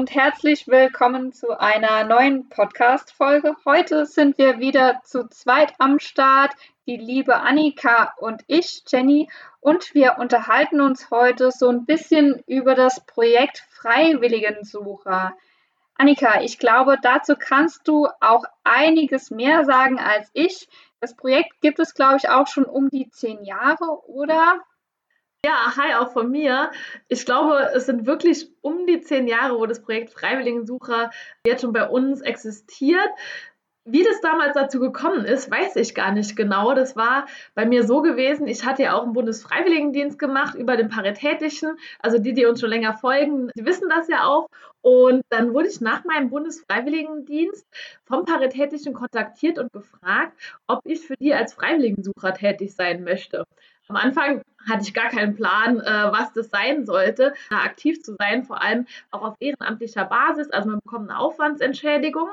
Und herzlich willkommen zu einer neuen Podcast-Folge. Heute sind wir wieder zu zweit am Start, die liebe Annika und ich, Jenny, und wir unterhalten uns heute so ein bisschen über das Projekt Freiwilligensucher. Annika, ich glaube, dazu kannst du auch einiges mehr sagen als ich. Das Projekt gibt es, glaube ich, auch schon um die zehn Jahre, oder? Ja, hi auch von mir. Ich glaube, es sind wirklich um die zehn Jahre, wo das Projekt Freiwilligensucher jetzt schon bei uns existiert. Wie das damals dazu gekommen ist, weiß ich gar nicht genau. Das war bei mir so gewesen, ich hatte ja auch einen Bundesfreiwilligendienst gemacht über den Paritätischen. Also die, die uns schon länger folgen, die wissen das ja auch. Und dann wurde ich nach meinem Bundesfreiwilligendienst vom Paritätischen kontaktiert und gefragt, ob ich für die als Freiwilligensucher tätig sein möchte. Am Anfang hatte ich gar keinen Plan, äh, was das sein sollte, da aktiv zu sein, vor allem auch auf ehrenamtlicher Basis. Also man bekommt eine Aufwandsentschädigung.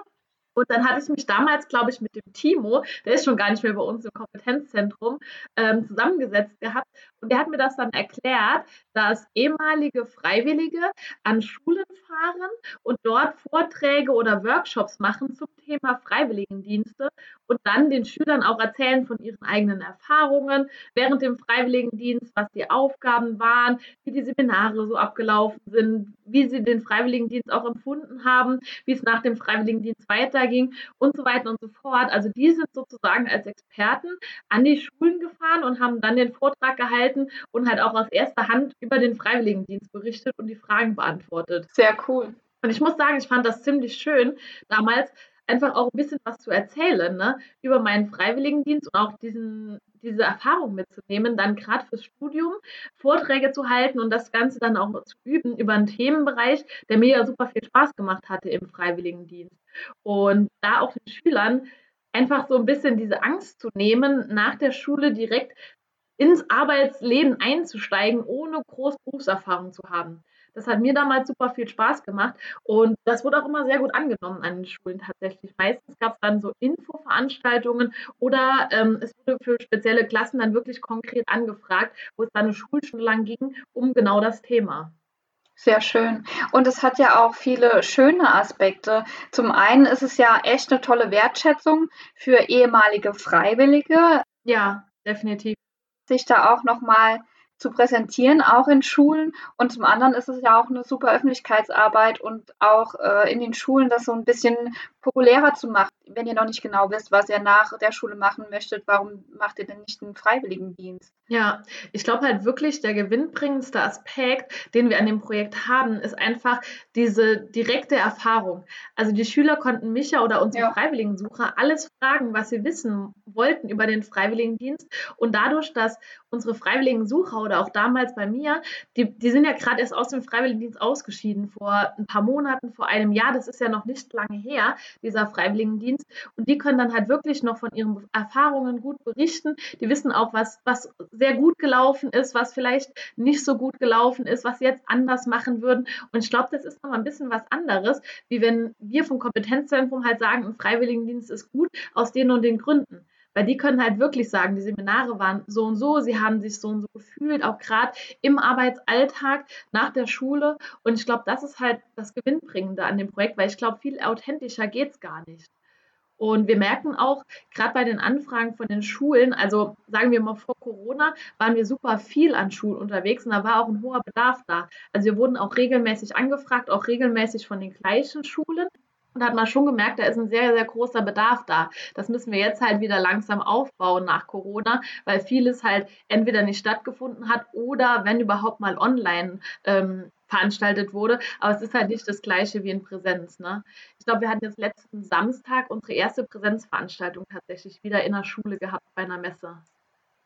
Und dann hatte ich mich damals, glaube ich, mit dem Timo, der ist schon gar nicht mehr bei uns im Kompetenzzentrum, ähm, zusammengesetzt gehabt. Und der hat mir das dann erklärt, dass ehemalige Freiwillige an Schulen fahren und dort Vorträge oder Workshops machen zum Thema Freiwilligendienste und dann den Schülern auch erzählen von ihren eigenen Erfahrungen während dem Freiwilligendienst, was die Aufgaben waren, wie die Seminare so abgelaufen sind, wie sie den Freiwilligendienst auch empfunden haben, wie es nach dem Freiwilligendienst weiterging und so weiter und so fort. Also die sind sozusagen als Experten an die Schulen gefahren und haben dann den Vortrag gehalten und halt auch aus erster Hand über den Freiwilligendienst berichtet und die Fragen beantwortet. Sehr cool. Und ich muss sagen, ich fand das ziemlich schön damals, einfach auch ein bisschen was zu erzählen ne, über meinen Freiwilligendienst und auch diesen, diese Erfahrung mitzunehmen, dann gerade fürs Studium Vorträge zu halten und das Ganze dann auch zu üben über einen Themenbereich, der mir ja super viel Spaß gemacht hatte im Freiwilligendienst. Und da auch den Schülern einfach so ein bisschen diese Angst zu nehmen, nach der Schule direkt ins Arbeitsleben einzusteigen, ohne groß Berufserfahrung zu haben. Das hat mir damals super viel Spaß gemacht und das wurde auch immer sehr gut angenommen an den Schulen tatsächlich. Meistens gab es dann so Infoveranstaltungen oder ähm, es wurde für spezielle Klassen dann wirklich konkret angefragt, wo es dann eine Schulstunde lang ging, um genau das Thema. Sehr schön. Und es hat ja auch viele schöne Aspekte. Zum einen ist es ja echt eine tolle Wertschätzung für ehemalige Freiwillige. Ja, definitiv. Sich da auch nochmal zu präsentieren, auch in Schulen. Und zum anderen ist es ja auch eine super Öffentlichkeitsarbeit und auch äh, in den Schulen das so ein bisschen populärer zu machen. Wenn ihr noch nicht genau wisst, was ihr nach der Schule machen möchtet, warum macht ihr denn nicht einen Freiwilligendienst? Ja, ich glaube halt wirklich, der gewinnbringendste Aspekt, den wir an dem Projekt haben, ist einfach diese direkte Erfahrung. Also die Schüler konnten mich ja oder unsere ja. Freiwilligensucher alles fragen, was sie wissen wollten über den Freiwilligendienst. Und dadurch, dass unsere Freiwilligensucher oder auch damals bei mir, die, die sind ja gerade erst aus dem Freiwilligendienst ausgeschieden, vor ein paar Monaten, vor einem Jahr, das ist ja noch nicht lange her, dieser Freiwilligendienst. Und die können dann halt wirklich noch von ihren Erfahrungen gut berichten. Die wissen auch, was, was sehr gut gelaufen ist, was vielleicht nicht so gut gelaufen ist, was sie jetzt anders machen würden. Und ich glaube, das ist noch mal ein bisschen was anderes, wie wenn wir vom Kompetenzzentrum halt sagen, ein Freiwilligendienst ist gut aus den und den Gründen. Weil die können halt wirklich sagen, die Seminare waren so und so, sie haben sich so und so gefühlt, auch gerade im Arbeitsalltag nach der Schule. Und ich glaube, das ist halt das Gewinnbringende an dem Projekt, weil ich glaube, viel authentischer geht es gar nicht. Und wir merken auch, gerade bei den Anfragen von den Schulen, also sagen wir mal vor Corona, waren wir super viel an Schulen unterwegs und da war auch ein hoher Bedarf da. Also wir wurden auch regelmäßig angefragt, auch regelmäßig von den gleichen Schulen. Und da hat man schon gemerkt, da ist ein sehr, sehr großer Bedarf da. Das müssen wir jetzt halt wieder langsam aufbauen nach Corona, weil vieles halt entweder nicht stattgefunden hat oder wenn überhaupt mal online ähm, veranstaltet wurde. Aber es ist halt nicht das gleiche wie in Präsenz. Ne? Ich glaube, wir hatten jetzt letzten Samstag unsere erste Präsenzveranstaltung tatsächlich wieder in der Schule gehabt bei einer Messe.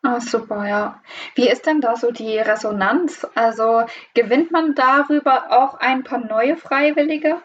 Ah, super, ja. Wie ist denn da so die Resonanz? Also gewinnt man darüber auch ein paar neue Freiwillige?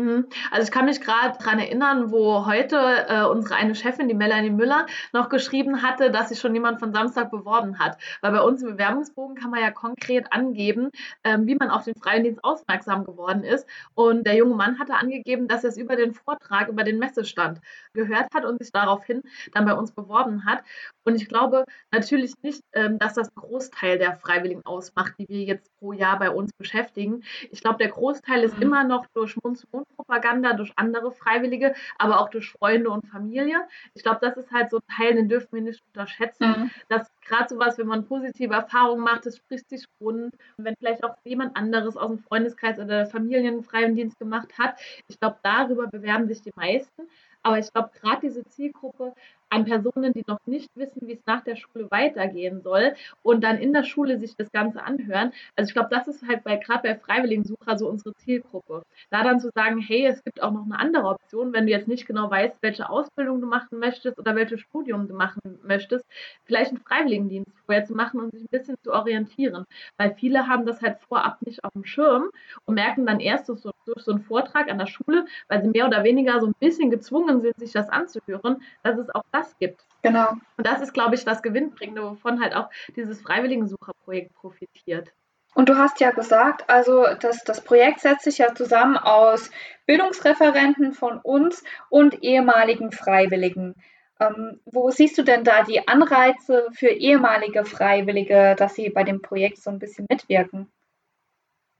Mhm. Also ich kann mich gerade daran erinnern, wo heute äh, unsere eine Chefin, die Melanie Müller, noch geschrieben hatte, dass sich schon jemand von Samstag beworben hat. Weil bei uns im Bewerbungsbogen kann man ja konkret angeben, ähm, wie man auf den Freiwilligendienst aufmerksam geworden ist. Und der junge Mann hatte angegeben, dass er es über den Vortrag, über den Messestand gehört hat und sich daraufhin dann bei uns beworben hat. Und ich glaube natürlich nicht, ähm, dass das Großteil der Freiwilligen ausmacht, die wir jetzt pro Jahr bei uns beschäftigen. Ich glaube, der Großteil ist mhm. immer noch durch Mund-zu-Mund-Propaganda, durch andere Freiwillige, aber auch durch Freunde und Familie. Ich glaube, das ist halt so ein Teil, den dürfen wir nicht unterschätzen, mhm. dass gerade sowas, wenn man positive Erfahrungen macht, das spricht sich rund. Und wenn vielleicht auch jemand anderes aus dem Freundeskreis oder Familienfreiwilligendienst gemacht hat, ich glaube, darüber bewerben sich die meisten. Aber ich glaube, gerade diese Zielgruppe an Personen, die noch nicht wissen, wie es nach der Schule weitergehen soll und dann in der Schule sich das Ganze anhören. Also ich glaube, das ist halt bei gerade bei Freiwilligensucher so unsere Zielgruppe. Da dann zu sagen, hey, es gibt auch noch eine andere Option, wenn du jetzt nicht genau weißt, welche Ausbildung du machen möchtest oder welches Studium du machen möchtest, vielleicht einen Freiwilligendienst vorher zu machen und sich ein bisschen zu orientieren. Weil viele haben das halt vorab nicht auf dem Schirm und merken dann erst durch so, durch so einen Vortrag an der Schule, weil sie mehr oder weniger so ein bisschen gezwungen sind, sich das anzuhören, dass es auch das gibt. Genau. Und das ist, glaube ich, das Gewinnbringende, wovon halt auch dieses Freiwilligensucherprojekt profitiert. Und du hast ja gesagt, also das, das Projekt setzt sich ja zusammen aus Bildungsreferenten von uns und ehemaligen Freiwilligen. Ähm, wo siehst du denn da die Anreize für ehemalige Freiwillige, dass sie bei dem Projekt so ein bisschen mitwirken?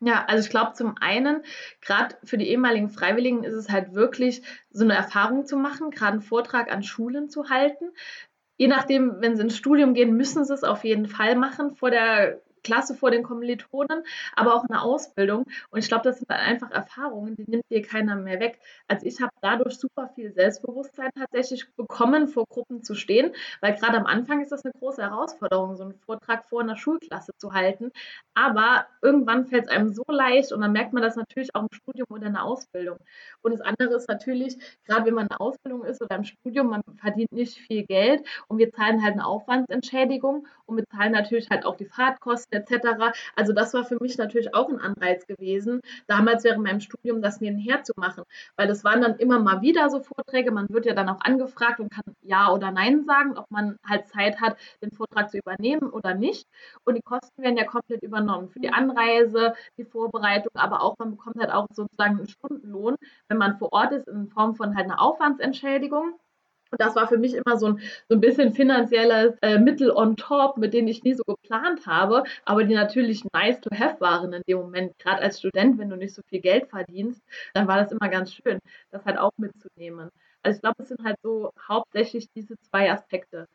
Ja, also ich glaube zum einen, gerade für die ehemaligen Freiwilligen ist es halt wirklich so eine Erfahrung zu machen, gerade einen Vortrag an Schulen zu halten. Je nachdem, wenn sie ins Studium gehen, müssen sie es auf jeden Fall machen vor der Klasse vor den Kommilitonen, aber auch eine Ausbildung. Und ich glaube, das sind einfach Erfahrungen, die nimmt dir keiner mehr weg. Also ich habe dadurch super viel Selbstbewusstsein tatsächlich bekommen, vor Gruppen zu stehen, weil gerade am Anfang ist das eine große Herausforderung, so einen Vortrag vor einer Schulklasse zu halten. Aber irgendwann fällt es einem so leicht und dann merkt man das natürlich auch im Studium oder in der Ausbildung. Und das andere ist natürlich, gerade wenn man in der Ausbildung ist oder im Studium, man verdient nicht viel Geld und wir zahlen halt eine Aufwandsentschädigung und wir zahlen natürlich halt auch die Fahrtkosten etc. Also das war für mich natürlich auch ein Anreiz gewesen, damals während meinem Studium das nebenher zu machen, weil das waren dann immer mal wieder so Vorträge. Man wird ja dann auch angefragt und kann Ja oder Nein sagen, ob man halt Zeit hat, den Vortrag zu übernehmen oder nicht. Und die Kosten werden ja komplett übernommen für die Anreise, die Vorbereitung, aber auch man bekommt halt auch sozusagen einen Stundenlohn, wenn man vor Ort ist in Form von halt einer Aufwandsentschädigung. Und das war für mich immer so ein, so ein bisschen finanzielles äh, Mittel on top, mit denen ich nie so geplant habe, aber die natürlich nice to have waren in dem Moment. Gerade als Student, wenn du nicht so viel Geld verdienst, dann war das immer ganz schön, das halt auch mitzunehmen. Also ich glaube, es sind halt so hauptsächlich diese zwei Aspekte.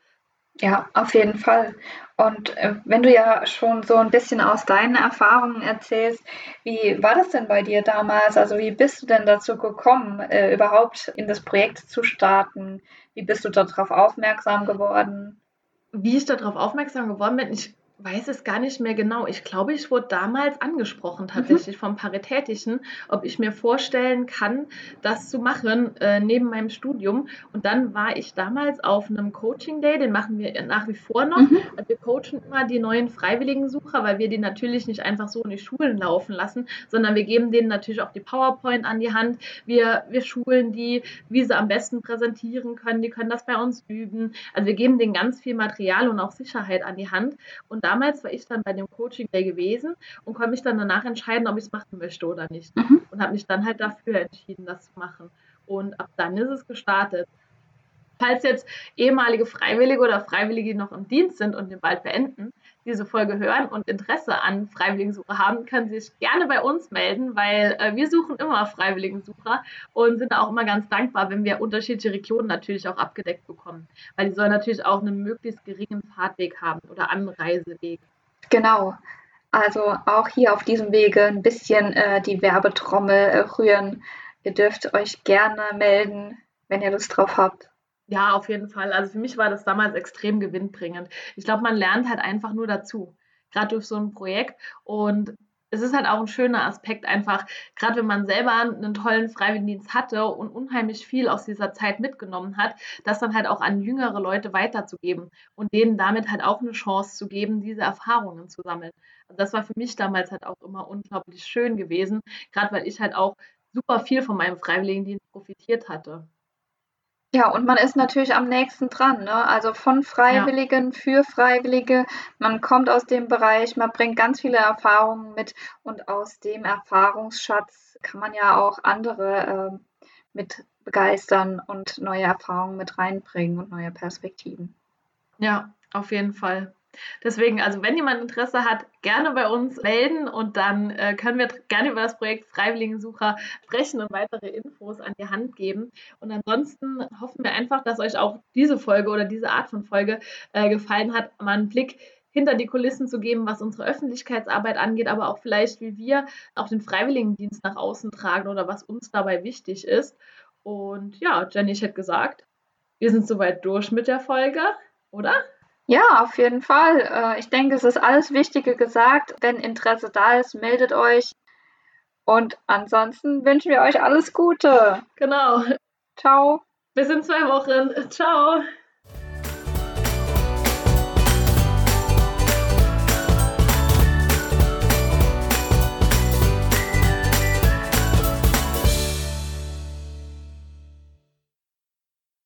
Ja, auf jeden Fall. Und äh, wenn du ja schon so ein bisschen aus deinen Erfahrungen erzählst, wie war das denn bei dir damals? Also wie bist du denn dazu gekommen, äh, überhaupt in das Projekt zu starten? Wie bist du darauf aufmerksam geworden? Wie ich darauf aufmerksam geworden bin, ich weiß es gar nicht mehr genau. Ich glaube, ich wurde damals angesprochen mhm. tatsächlich mhm. vom Paritätischen, ob ich mir vorstellen kann, das zu machen äh, neben meinem Studium. Und dann war ich damals auf einem Coaching Day, den machen wir nach wie vor noch. Mhm. Also wir coachen immer die neuen Freiwilligensucher, weil wir die natürlich nicht einfach so in die Schulen laufen lassen, sondern wir geben denen natürlich auch die PowerPoint an die Hand. Wir, wir schulen die, wie sie am besten präsentieren können. Die können das bei uns üben. Also wir geben denen ganz viel Material und auch Sicherheit an die Hand. Und damals war ich dann bei dem Coaching Day gewesen und konnte mich dann danach entscheiden, ob ich es machen möchte oder nicht. Mhm. Und habe mich dann halt dafür entschieden, das zu machen. Und ab dann ist es gestartet. Falls jetzt ehemalige Freiwillige oder Freiwillige, die noch im Dienst sind und den bald beenden, diese Folge hören und Interesse an Freiwilligensuche haben, können Sie sich gerne bei uns melden, weil äh, wir suchen immer Freiwilligensucher und sind auch immer ganz dankbar, wenn wir unterschiedliche Regionen natürlich auch abgedeckt bekommen, weil die sollen natürlich auch einen möglichst geringen Fahrtweg haben oder Anreiseweg. Genau. Also auch hier auf diesem Wege ein bisschen äh, die Werbetrommel äh, rühren. Ihr dürft euch gerne melden, wenn ihr Lust drauf habt. Ja, auf jeden Fall. Also für mich war das damals extrem gewinnbringend. Ich glaube, man lernt halt einfach nur dazu, gerade durch so ein Projekt. Und es ist halt auch ein schöner Aspekt, einfach, gerade wenn man selber einen tollen Freiwilligendienst hatte und unheimlich viel aus dieser Zeit mitgenommen hat, das dann halt auch an jüngere Leute weiterzugeben und denen damit halt auch eine Chance zu geben, diese Erfahrungen zu sammeln. Also das war für mich damals halt auch immer unglaublich schön gewesen, gerade weil ich halt auch super viel von meinem Freiwilligendienst profitiert hatte. Ja, und man ist natürlich am nächsten dran, ne? Also von Freiwilligen für Freiwillige. Man kommt aus dem Bereich, man bringt ganz viele Erfahrungen mit und aus dem Erfahrungsschatz kann man ja auch andere äh, mit begeistern und neue Erfahrungen mit reinbringen und neue Perspektiven. Ja, auf jeden Fall. Deswegen, also wenn jemand Interesse hat, gerne bei uns melden und dann äh, können wir gerne über das Projekt Freiwilligensucher sprechen und weitere Infos an die Hand geben. Und ansonsten hoffen wir einfach, dass euch auch diese Folge oder diese Art von Folge äh, gefallen hat, mal einen Blick hinter die Kulissen zu geben, was unsere Öffentlichkeitsarbeit angeht, aber auch vielleicht, wie wir auch den Freiwilligendienst nach außen tragen oder was uns dabei wichtig ist. Und ja, Jenny, ich hätte gesagt, wir sind soweit durch mit der Folge, oder? Ja, auf jeden Fall. Äh, ich denke, es ist alles Wichtige gesagt. Wenn Interesse da ist, meldet euch. Und ansonsten wünschen wir euch alles Gute. Genau. Ciao. Bis in zwei Wochen. Ciao.